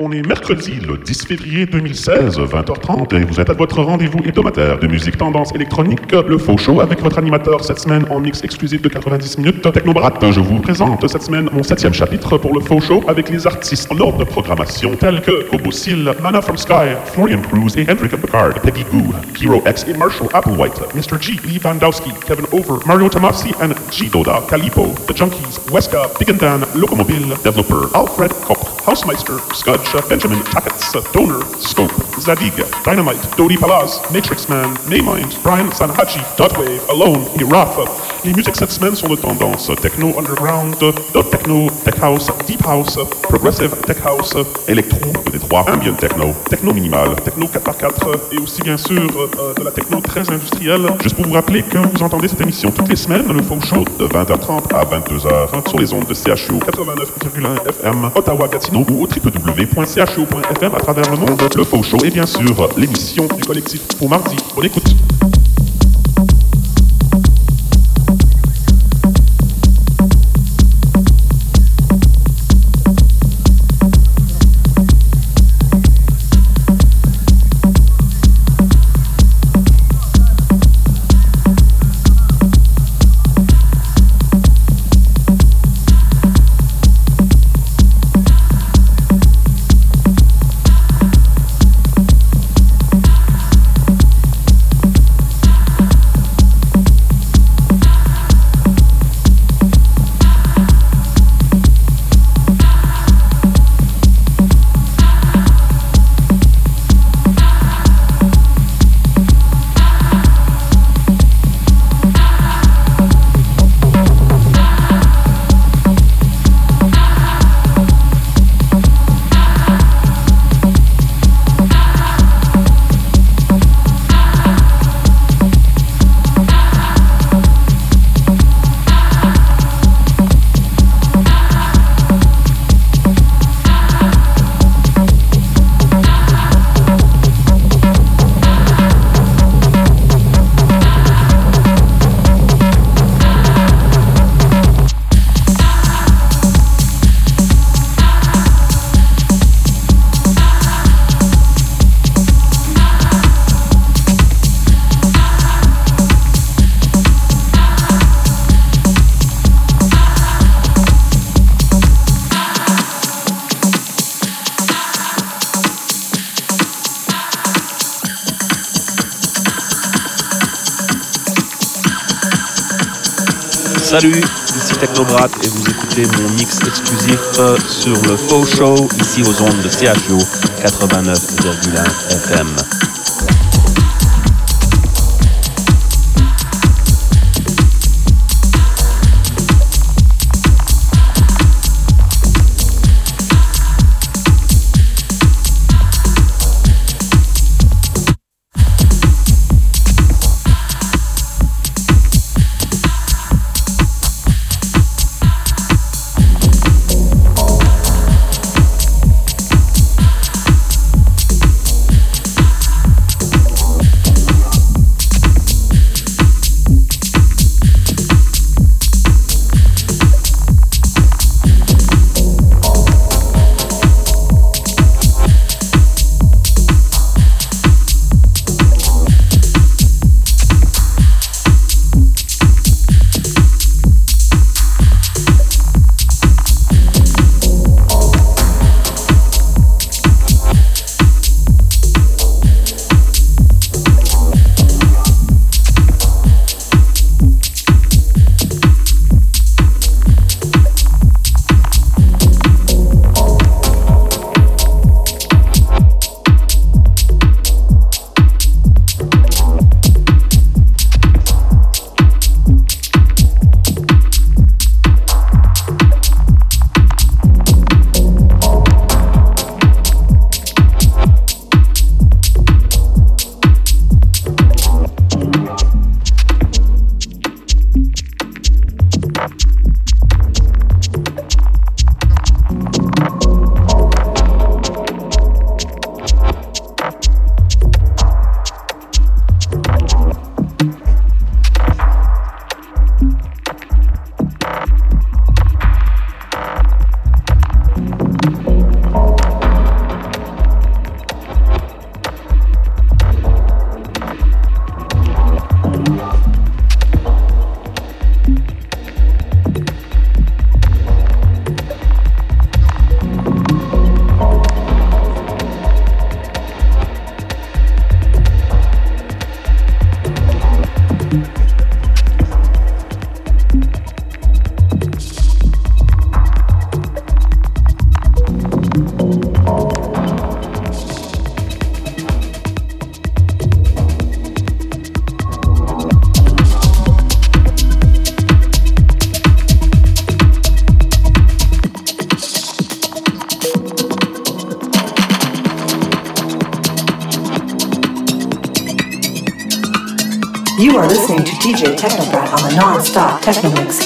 On est mercredi, le 10 février 2016, 20h30, et vous êtes à votre rendez-vous hebdomadaire de musique tendance électronique, le faux show avec votre animateur cette semaine en mix exclusif de 90 minutes, Technobrat. Je vous présente cette semaine mon septième chapitre pour le faux show avec les artistes en ordre de programmation tels que Kobo Seal, Mana from Sky, Florian Cruz et Hendrika Picard, Peggy Goo, Hero X et Marshall Applewhite, Mr. G, Lee Vandowski, Kevin Over, Mario Tomasi and G Doda, Calipo, The Junkies, Weska, Big Locomobile, Developer, Alfred Kopp, Housemeister, Scudge, Benjamin Tackets, Donor, Scope, Zadig, Dynamite, Dodie Palaz, Matrix Man, Maymind, Brian Sanhachi, Dotwave, Alone et Rafa. Les musiques cette semaine sont de tendance techno underground, dot techno, tech house, deep house, progressive tech house, électro Détroit, ambient techno, techno minimal, techno 4x4 et aussi bien sûr euh, de la techno très industrielle. Juste pour vous rappeler que vous entendez cette émission toutes les semaines, le faux show de 20h30 à 22h sur les ondes de CHU 89,1 FM, Ottawa, Gatineau ou au www.chu.fm à travers le monde. Le faux show et bien sûr l'émission du collectif pour mardi. Bonne écoute. Salut, ici Technobrat et vous écoutez mon mix exclusif euh, sur le Faux Show ici aux ondes de CHO 89,1 FM. DJ Technobrat on the non-stop techno mix.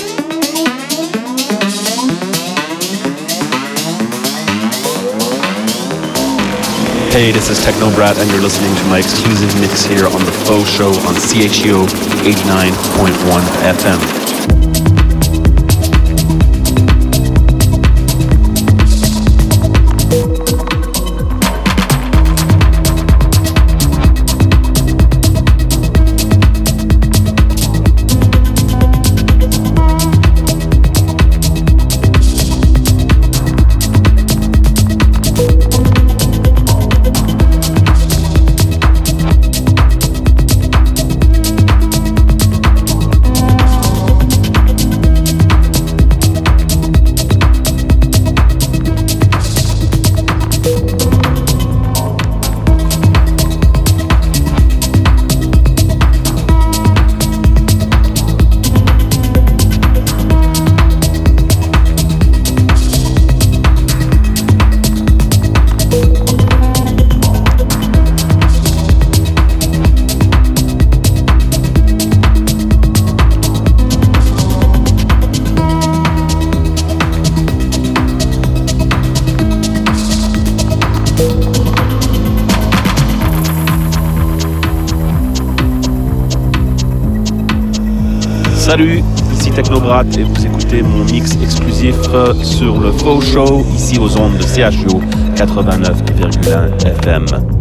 Hey, this is Technobrat, and you're listening to my exclusive mix here on the Faux Show on CHU 89.1 FM. Technobrat et vous écoutez mon mix exclusif euh, sur le Faux Show ici aux ondes de CHU 89,1 FM.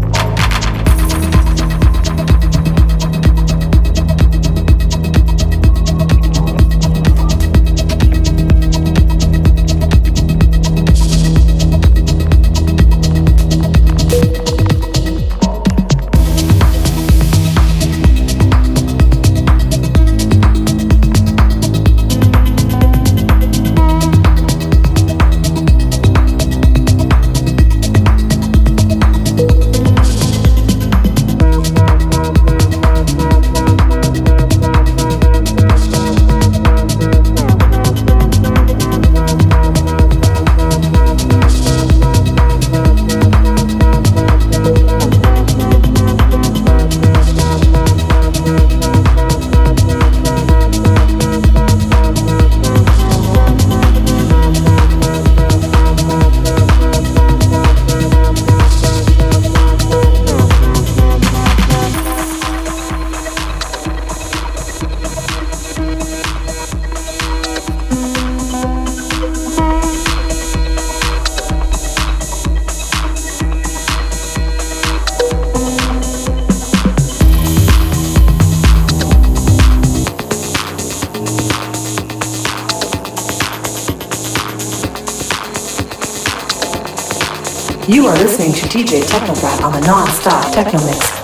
Listening to DJ Technobrat on the non-stop techno mix.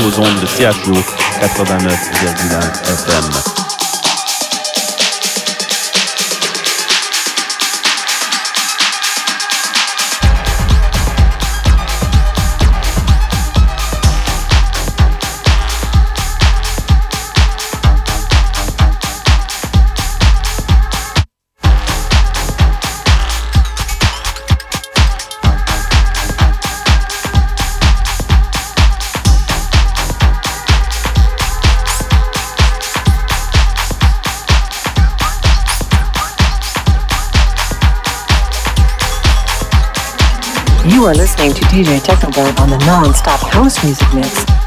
Aux ondes de CHO 89,1 FM. On the non-stop house music mix.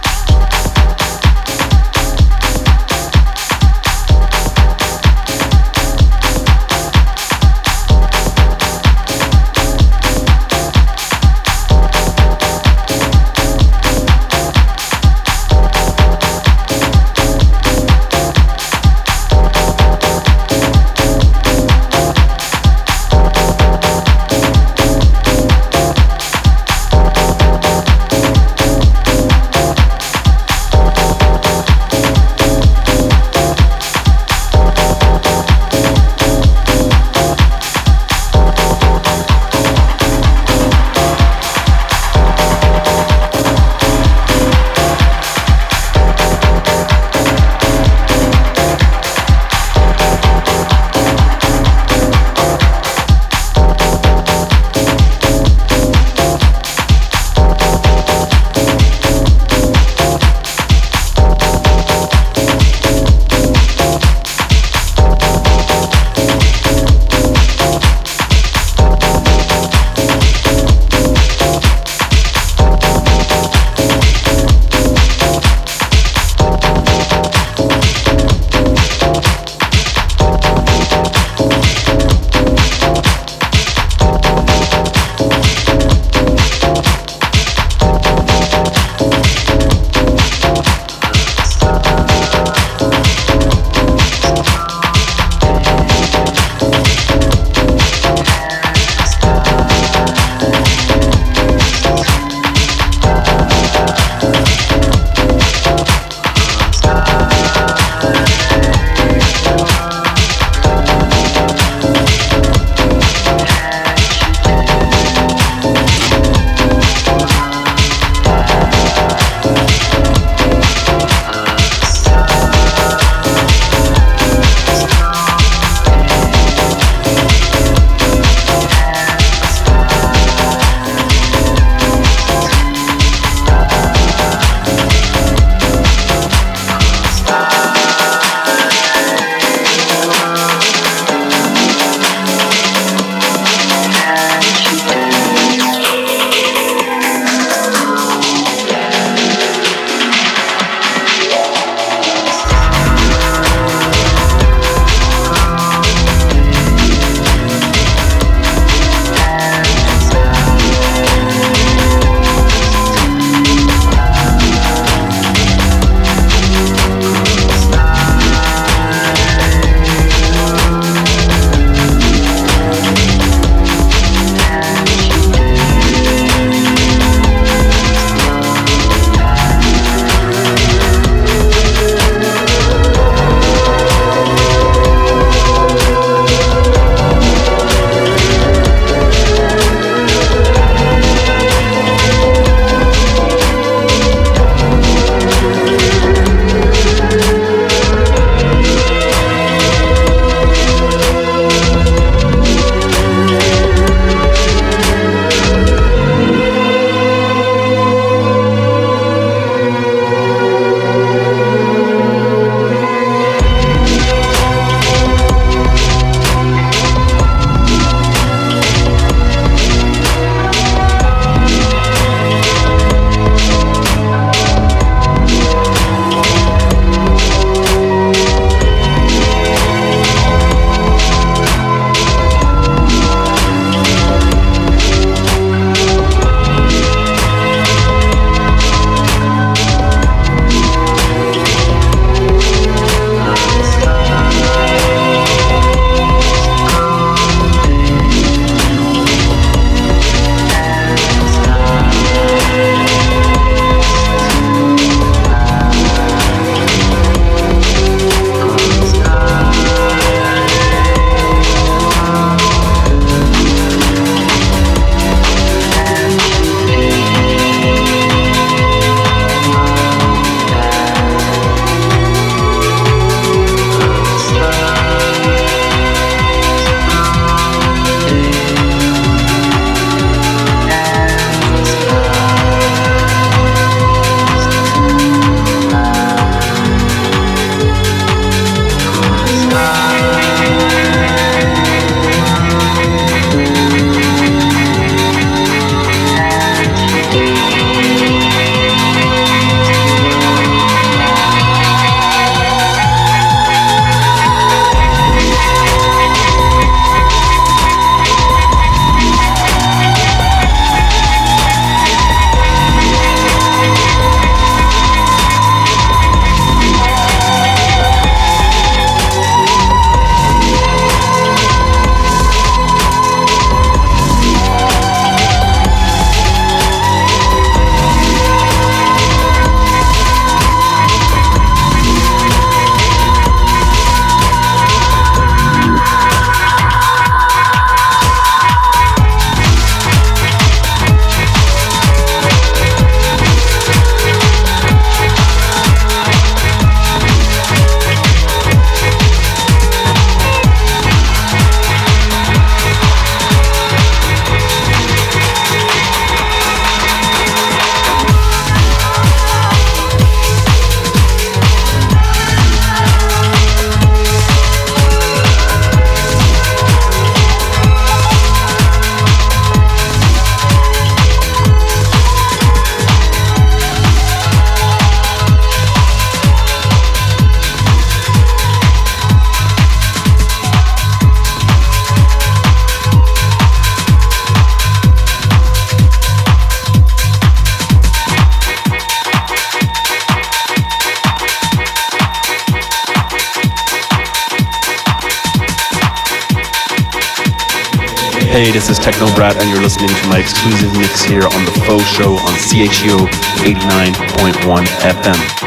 And you're listening to my exclusive mix here on the Faux Show on CHU 89.1 FM.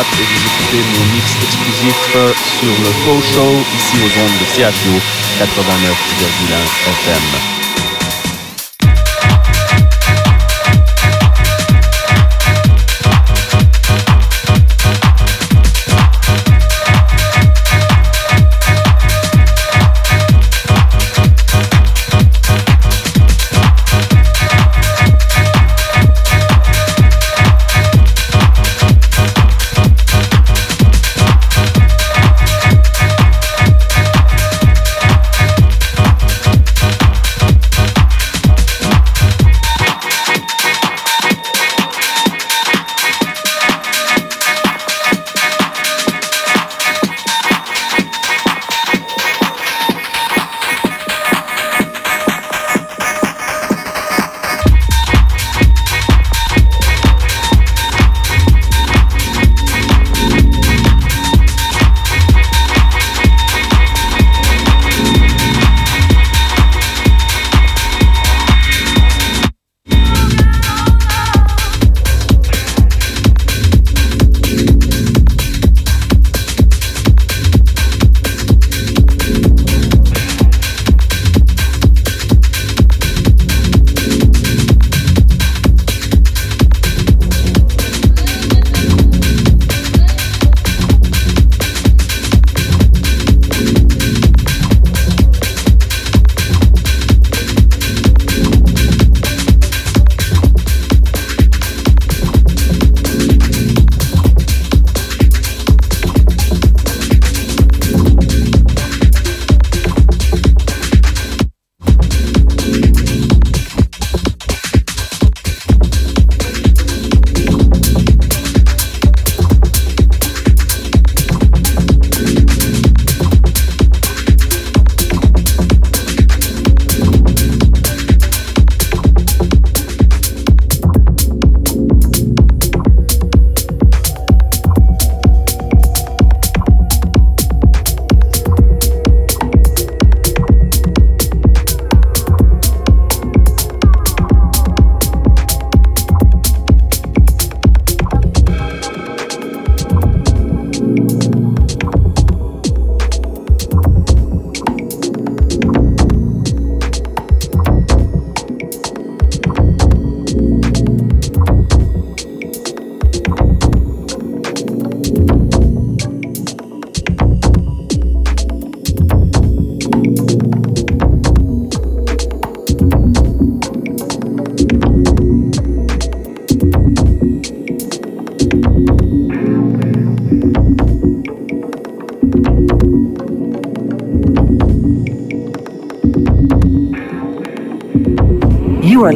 Et vous écoutez mon mix exclusif sur le Faux Show ici aux ondes de CHO 89,1 FM.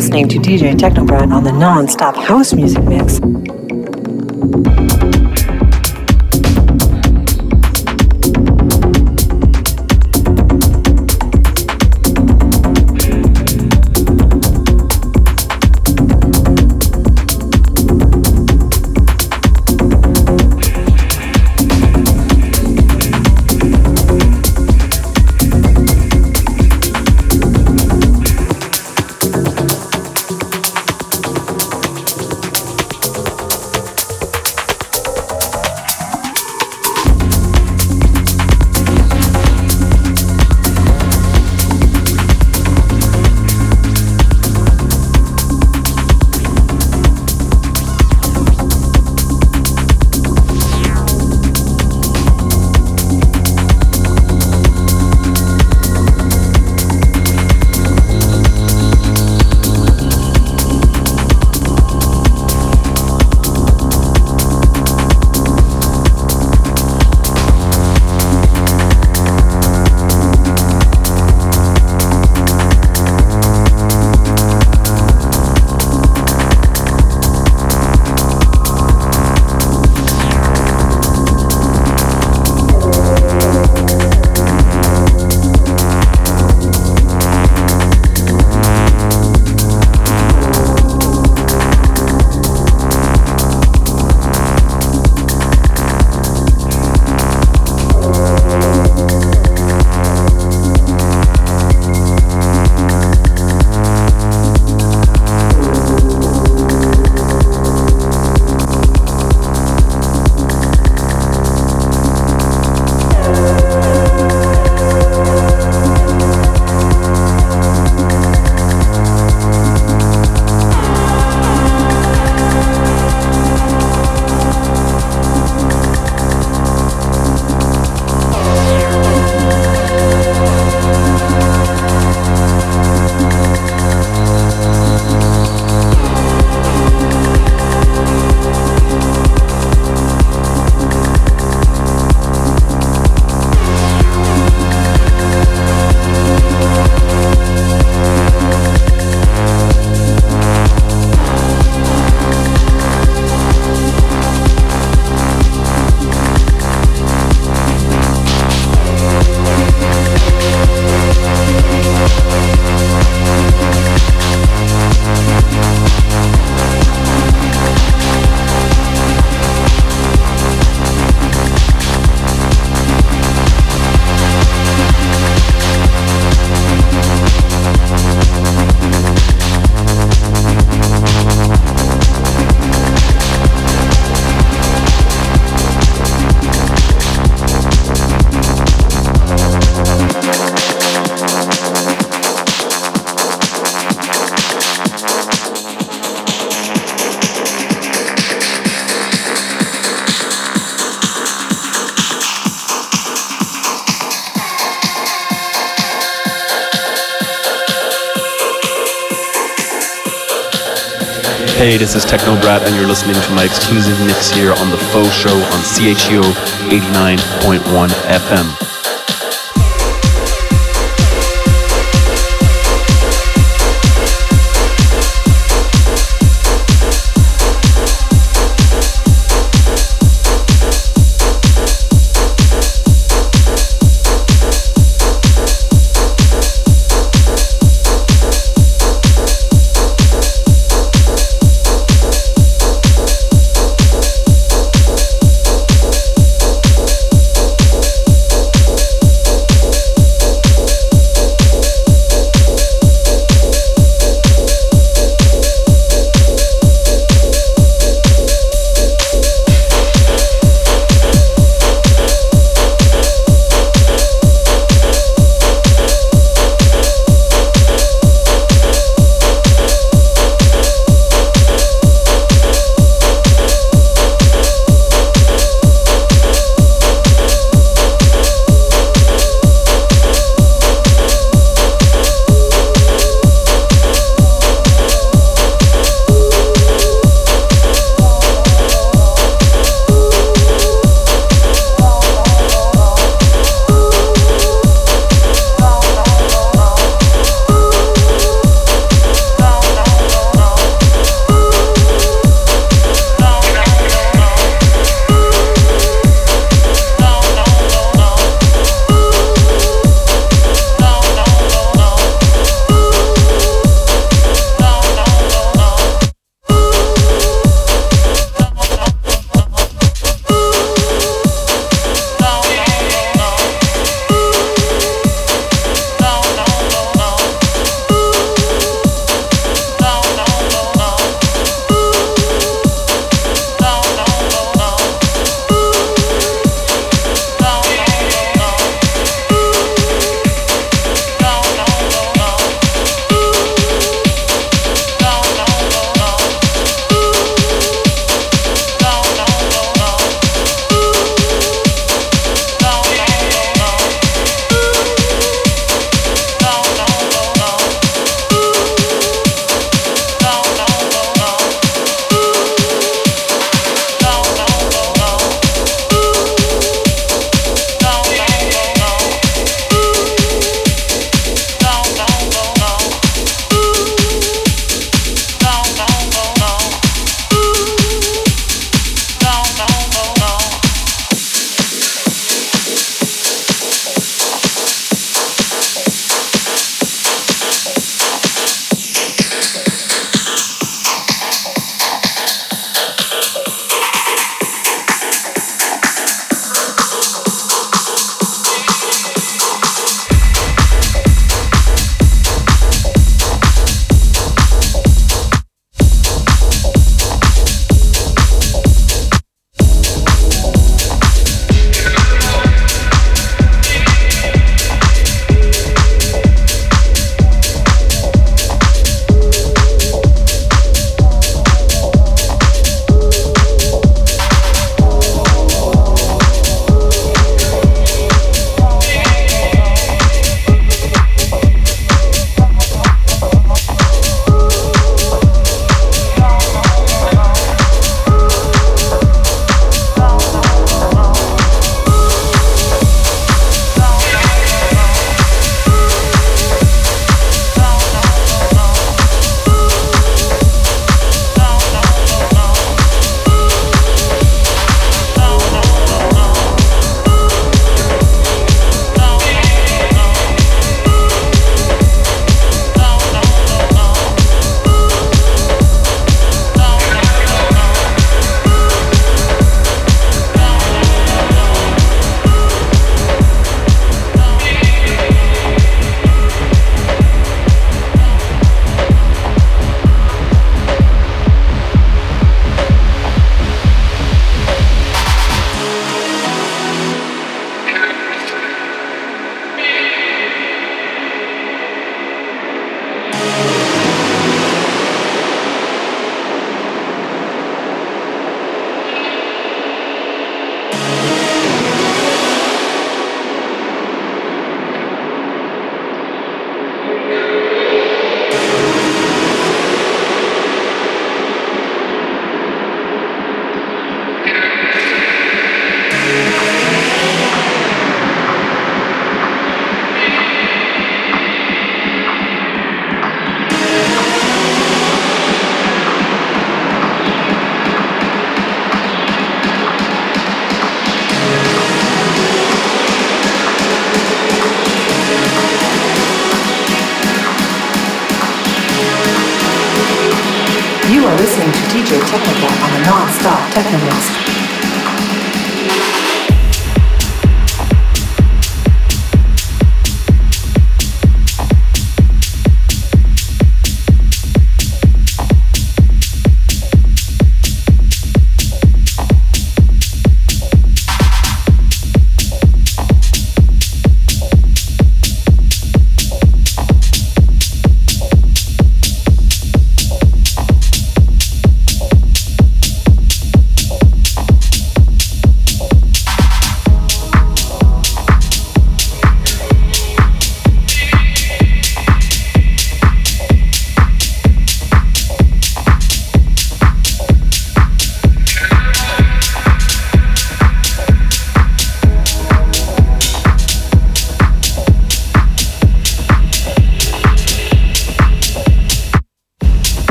Listening to DJ Technobrat on the non-stop house music mix. Is Technobrat, and you're listening to my exclusive mix here on The Faux Show on CHEO 89.1 FM.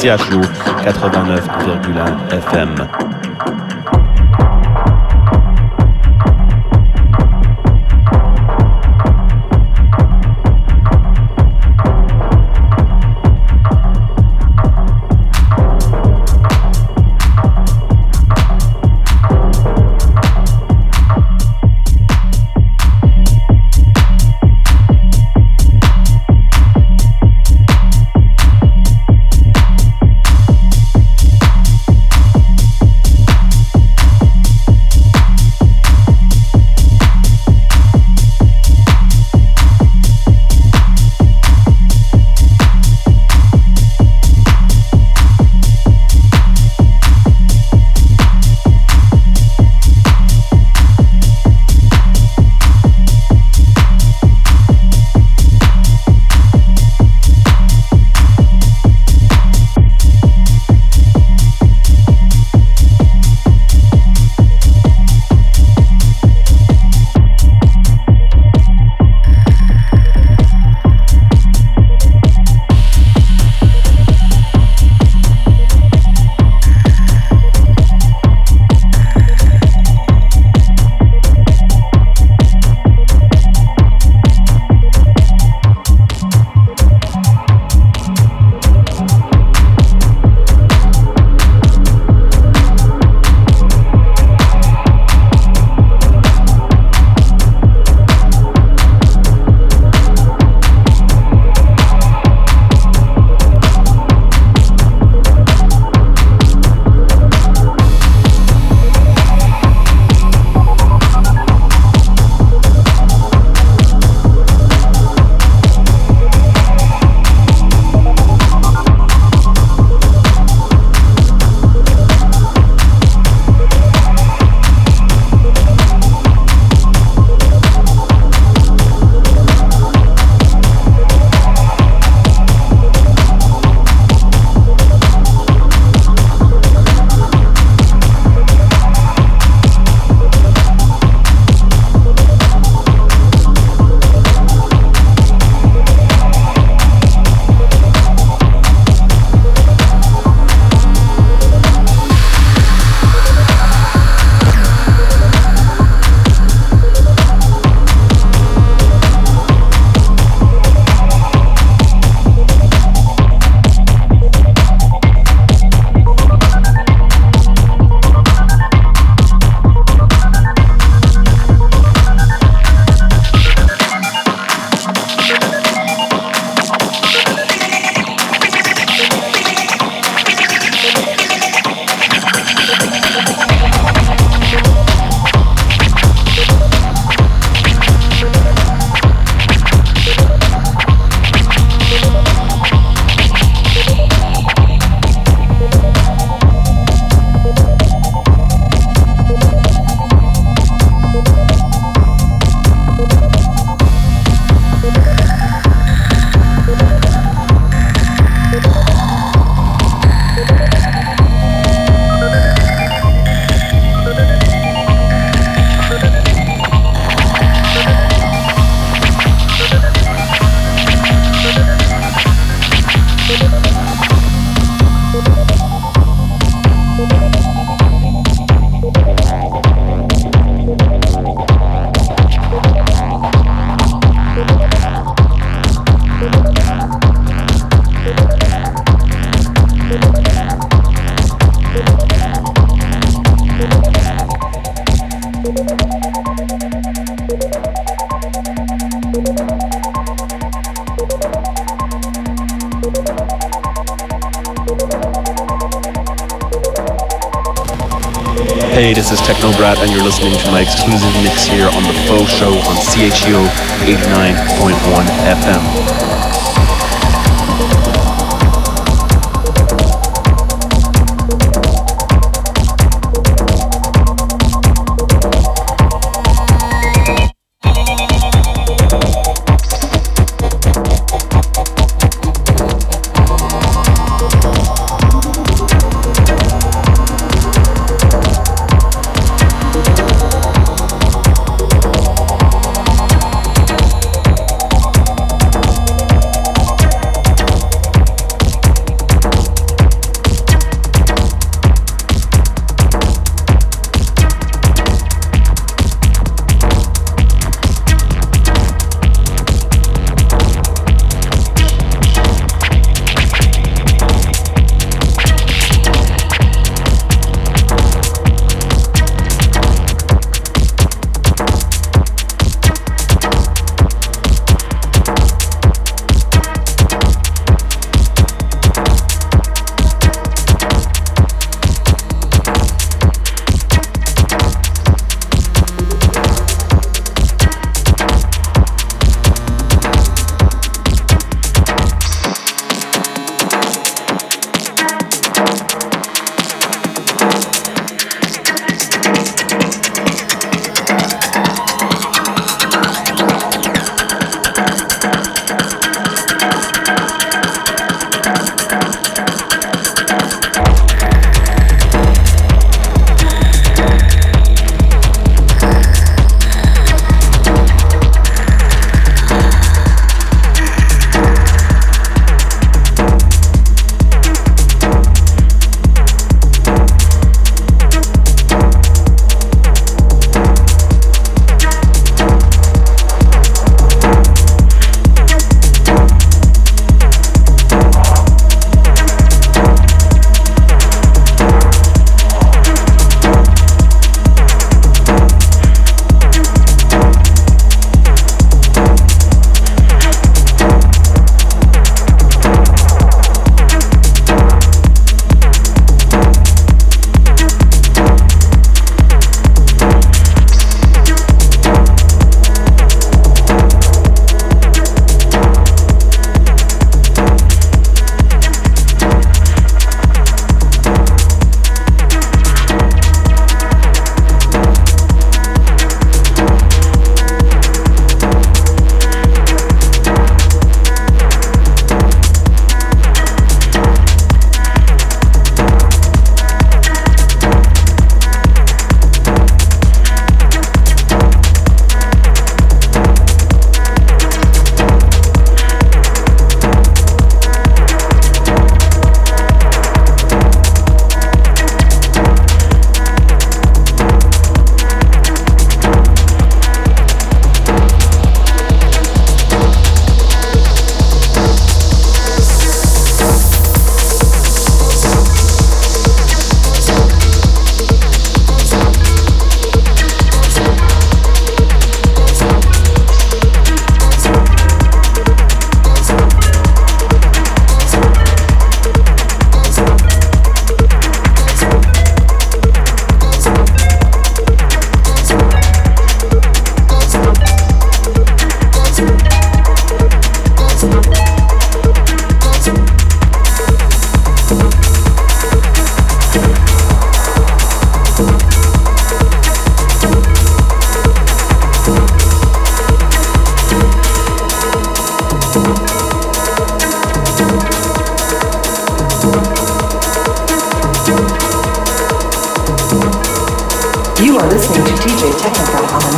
CHU 89,1 FM.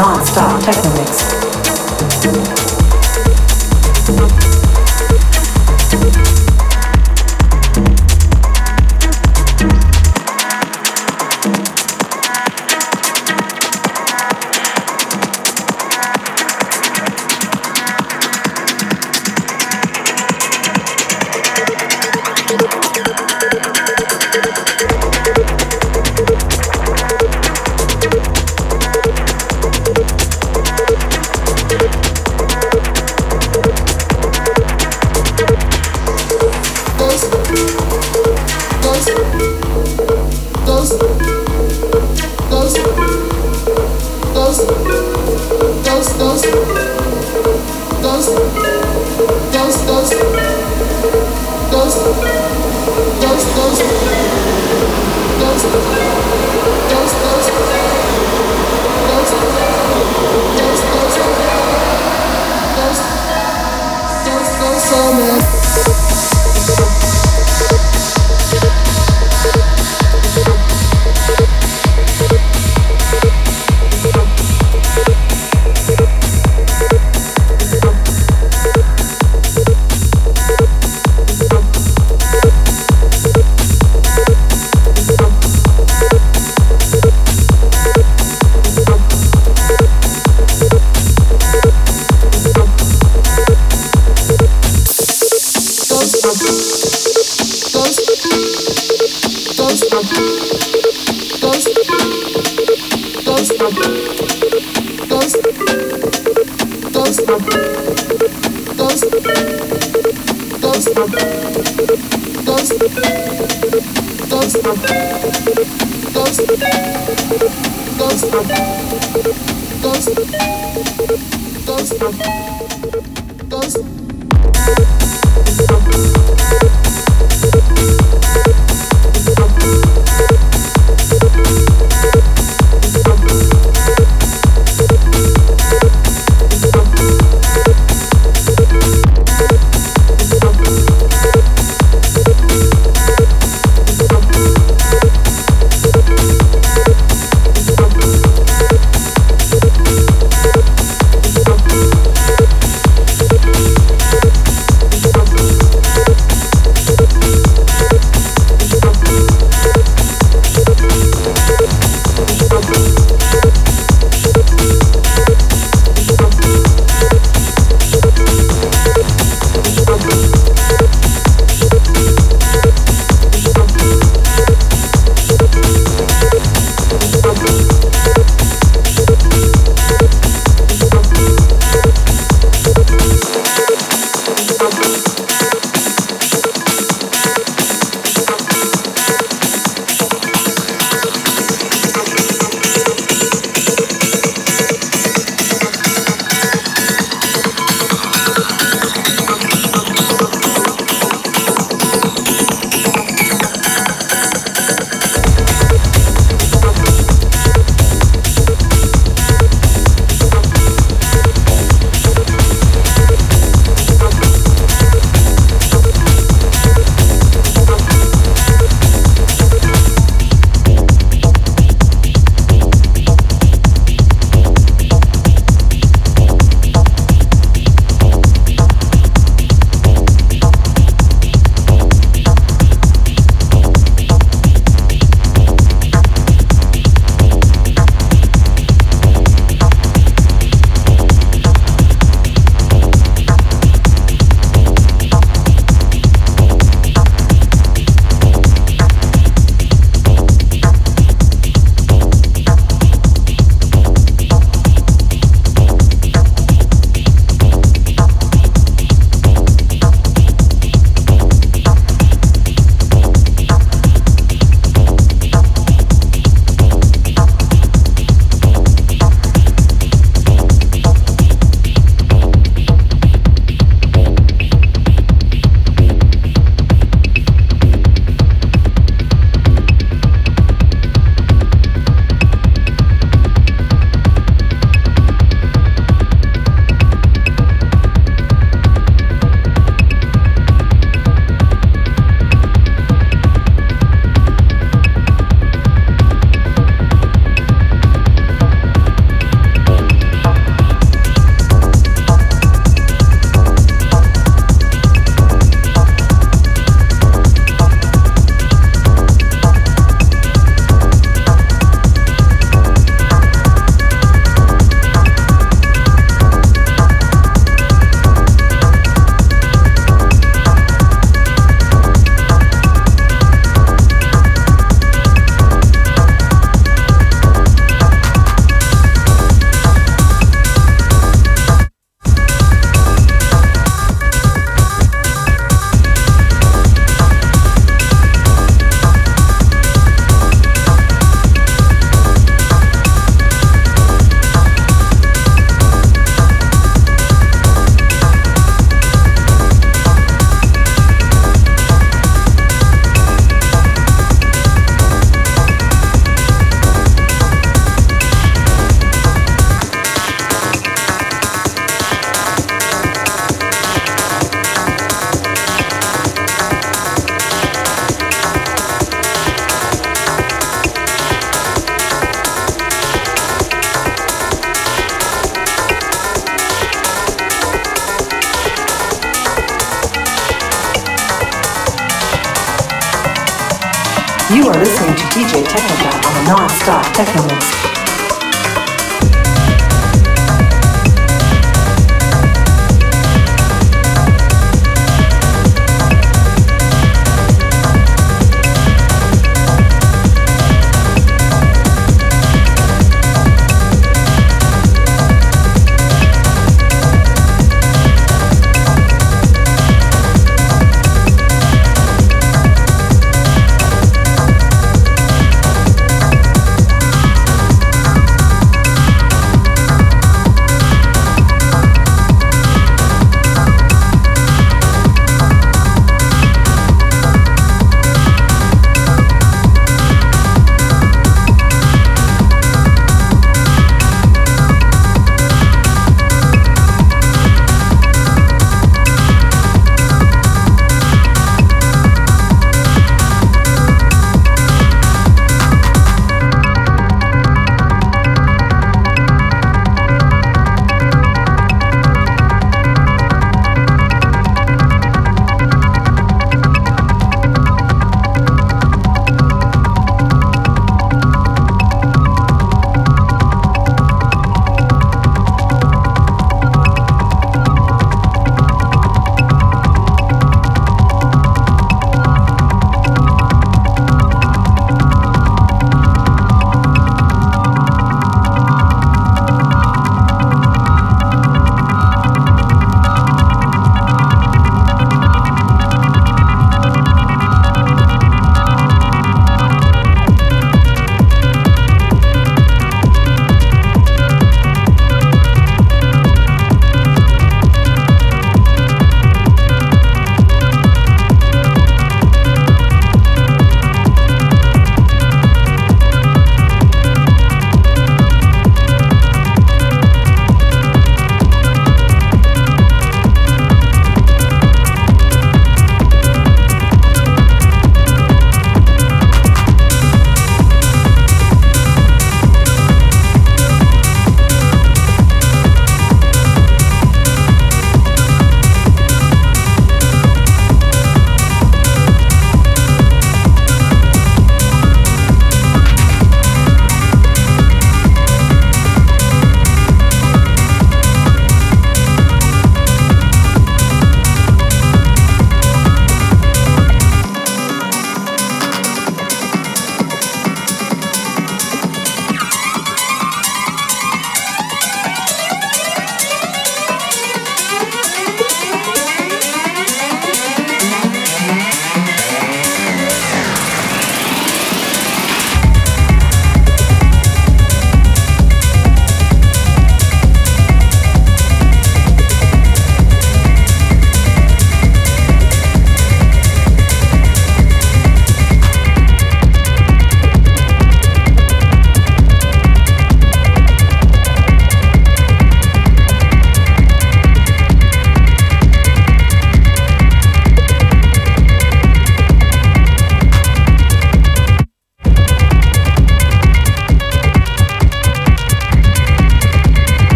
Non-stop techno mix.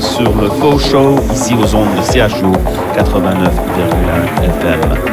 Sur le Faux Show ici aux ondes de CHU 89,1 FM.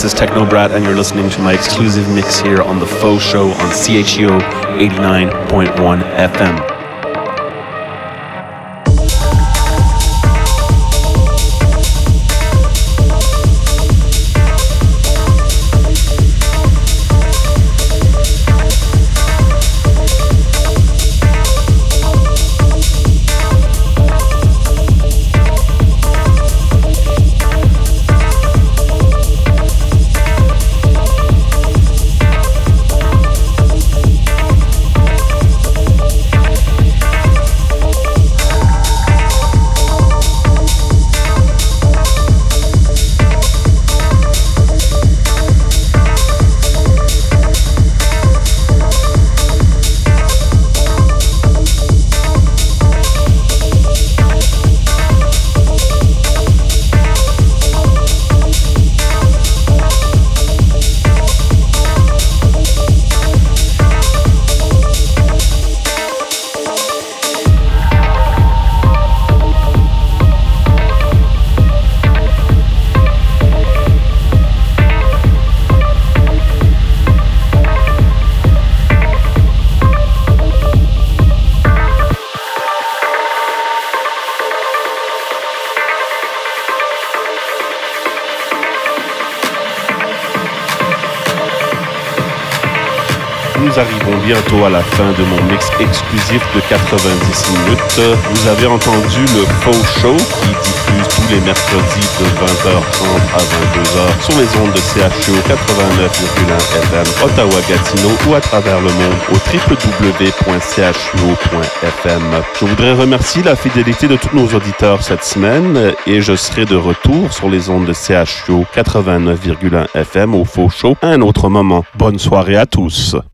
This is Technobrat, and you're listening to my exclusive mix here on The Faux Show on CHUO 89.1 FM. Bientôt à la fin de mon mix exclusif de 90 minutes. Vous avez entendu le Faux Show qui diffuse tous les mercredis de 20h30 à 22h sur les ondes de CHU 89,1 FM Ottawa-Gatineau ou à travers le monde au www.chuo.fm. Je voudrais remercier la fidélité de tous nos auditeurs cette semaine et je serai de retour sur les ondes de CHU 89,1 FM au Faux Show à un autre moment. Bonne soirée à tous.